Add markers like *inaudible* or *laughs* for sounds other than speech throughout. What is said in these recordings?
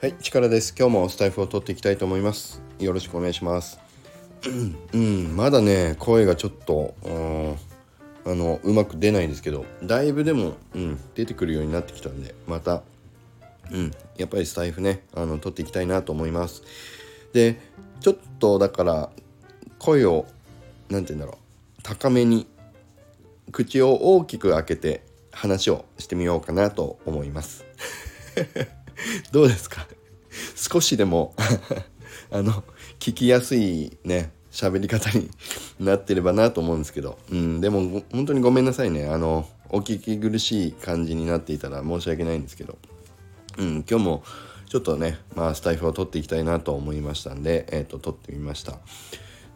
はい、力です。今日もスタイフを取っていきたいと思います。よろしくお願いします。うん、まだね、声がちょっと、あの、うまく出ないですけど、だいぶでも、うん、出てくるようになってきたんで、また、うん、やっぱりスタイフね、あの、取っていきたいなと思います。で、ちょっとだから、声を、なんて言うんだろう、高めに、口を大きく開けて話をしてみようかなと思います。*laughs* *laughs* どうですか？少しでも *laughs* あの聞きやすいね喋り方になってればなと思うんですけど、うん、でも本当にごめんなさいね。あのお聞き苦しい感じになっていたら申し訳ないんですけど、うん、今日もちょっとね、まあ、スタイフを撮っていきたいなと思いましたんで、えー、と撮ってみました。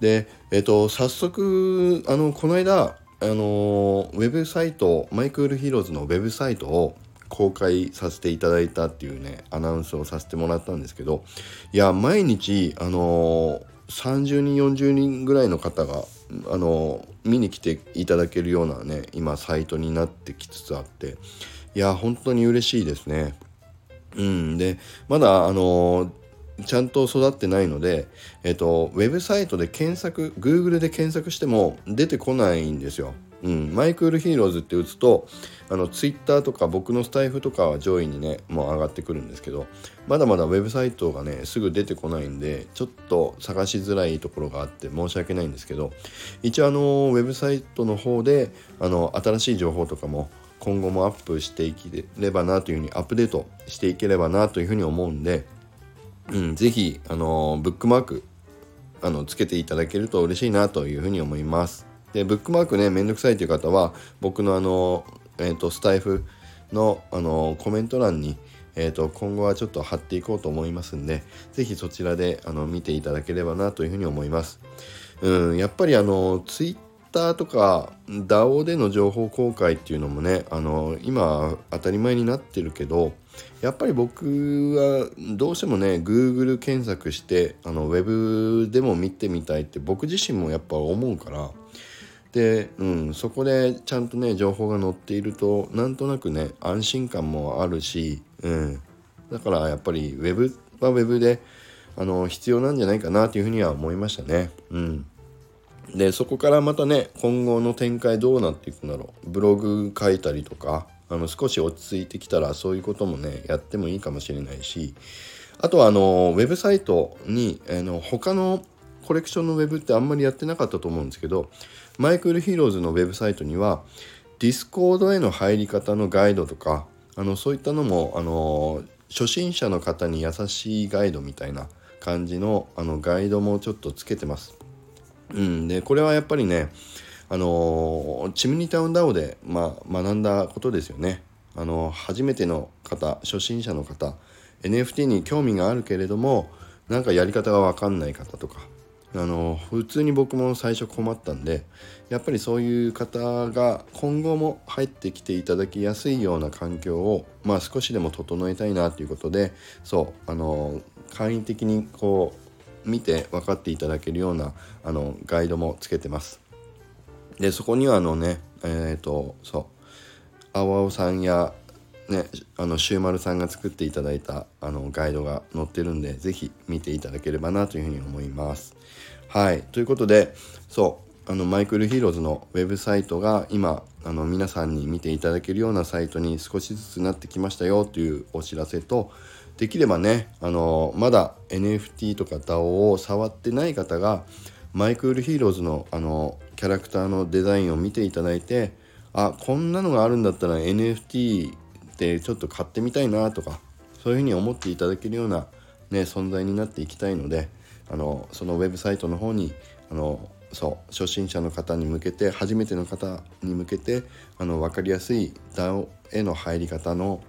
でえっ、と早速あのこの間あのウェブサイト My Cool HEROES のウェブサイトを公開させていただいたっていうねアナウンスをさせてもらったんですけどいや毎日あの30人40人ぐらいの方があの見に来ていただけるようなね今サイトになってきつつあっていや本当に嬉しいですね。うん、でまだあのちゃんと育ってないので、えっと、ウェブサイトで検索 Google で検索しても出てこないんですよ。うん、 My Cool HEROES って打つとあの Twitter とか僕のスタイフとかは上位にねもう上がってくるんですけどまだまだウェブサイトがねすぐ出てこないんでちょっと探しづらいところがあって申し訳ないんですけど一応あのウェブサイトの方であの新しい情報とかも今後もアップしていければなというふうにアップデートしていければなというふうに思うんで、うん、ぜひあのブックマークあのつけていただけると嬉しいなというふうに思います。でブックマークねめんどくさいという方は僕のあの、えー、とスタイフのあのコメント欄に、えー、と今後はちょっと貼っていこうと思いますんで是非そちらであの見ていただければなというふうに思います。うん、やっぱりあのツイッターとか DAO での情報公開っていうのもねあの今当たり前になってるけどやっぱり僕はどうしてもね Google 検索してあのウェブでも見てみたいって僕自身もやっぱ思うからで、うん、そこでちゃんとね情報が載っているとなんとなくね安心感もあるし、うん、だからやっぱりウェブはウェブであの必要なんじゃないかなというふうには思いましたね。うん。でそこからまたね今後の展開どうなっていくんだろう。ブログ書いたりとかあの少し落ち着いてきたらそういうこともねやってもいいかもしれないしあとはあのウェブサイトにあの他のコレクションのウェブってあんまりやってなかったと思うんですけど My Cool HEROES のウェブサイトには Discord への入り方のガイドとかあのそういったのもあの初心者の方に優しいガイドみたいな感じのあのガイドもちょっとつけてます。うん、でこれはやっぱりねあの CHIMNEY TOWN DAO で、まあ、学んだことですよね。あの初めての方初心者の方 NFT に興味があるけれどもなんかやり方が分かんない方とかあの普通に僕も最初困ったんでやっぱりそういう方が今後も入ってきていただきやすいような環境を、まあ、少しでも整えたいなということでそうあの簡易的にこう見て分かっていただけるようなあのガイドもつけてます。でそこにはあのねえっ、ー、とそう青々さんやねあのシューマルさんが作っていただいたあのガイドが載ってるんで是非見ていただければなというふうに思います。はいということでそうあのマイクルヒーローズのウェブサイトが今あの皆さんに見ていただけるようなサイトに少しずつなってきましたよというお知らせとできればねあのまだ NFT とか DAO を触ってない方がMy Cool HEROES のあのキャラクターのデザインを見ていただいてあこんなのがあるんだったら NFT ってちょっと買ってみたいなとかそういうふうに思っていただけるような、ね、存在になっていきたいのであのそのウェブサイトの方にあのそう初心者の方に向けて初めての方に向けてあの分かりやすい DAO への入り方の,、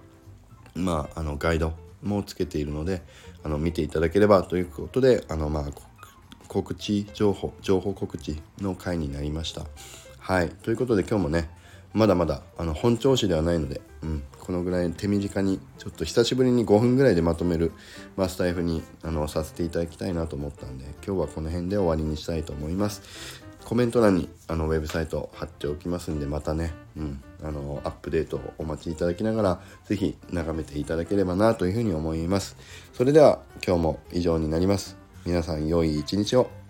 まあ、あのガイドもつけているのであの見ていただければということであの、まあ、告知情報情報告知の回になりました。はいということで今日もねまだまだあの本調子ではないので、うん、このぐらい手短にちょっと久しぶりに5分ぐらいでまとめるマスタイフにあのさせていただきたいなと思ったんで今日はこの辺で終わりにしたいと思います。コメント欄にあのウェブサイト貼っておきますんでまたね、うん、あのアップデートをお待ちいただきながら是非眺めていただければなというふうに思います。それでは今日も以上になります。皆さん良い一日を。